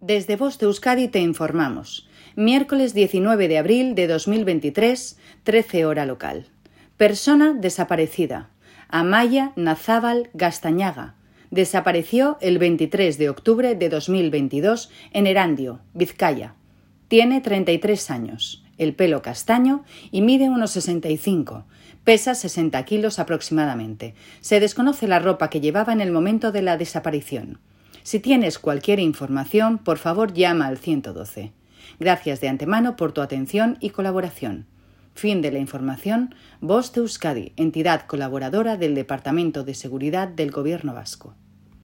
Desde Voz de Euskadi te informamos. Miércoles 19 de abril de 2023, 13 hora local. Persona desaparecida. Amaya Nazábal Gastañaga. Desapareció el 23 de octubre de 2022 en Erandio, Vizcaya. Tiene 33 años, el pelo castaño y mide unos 65. Pesa 60 kilos aproximadamente. Se desconoce la ropa que llevaba en el momento de la desaparición. Si tienes cualquier información, por favor llama al 112. Gracias de antemano por tu atención y colaboración. Fin de la información. Voz de Euskadi, entidad colaboradora del Departamento de Seguridad del Gobierno Vasco.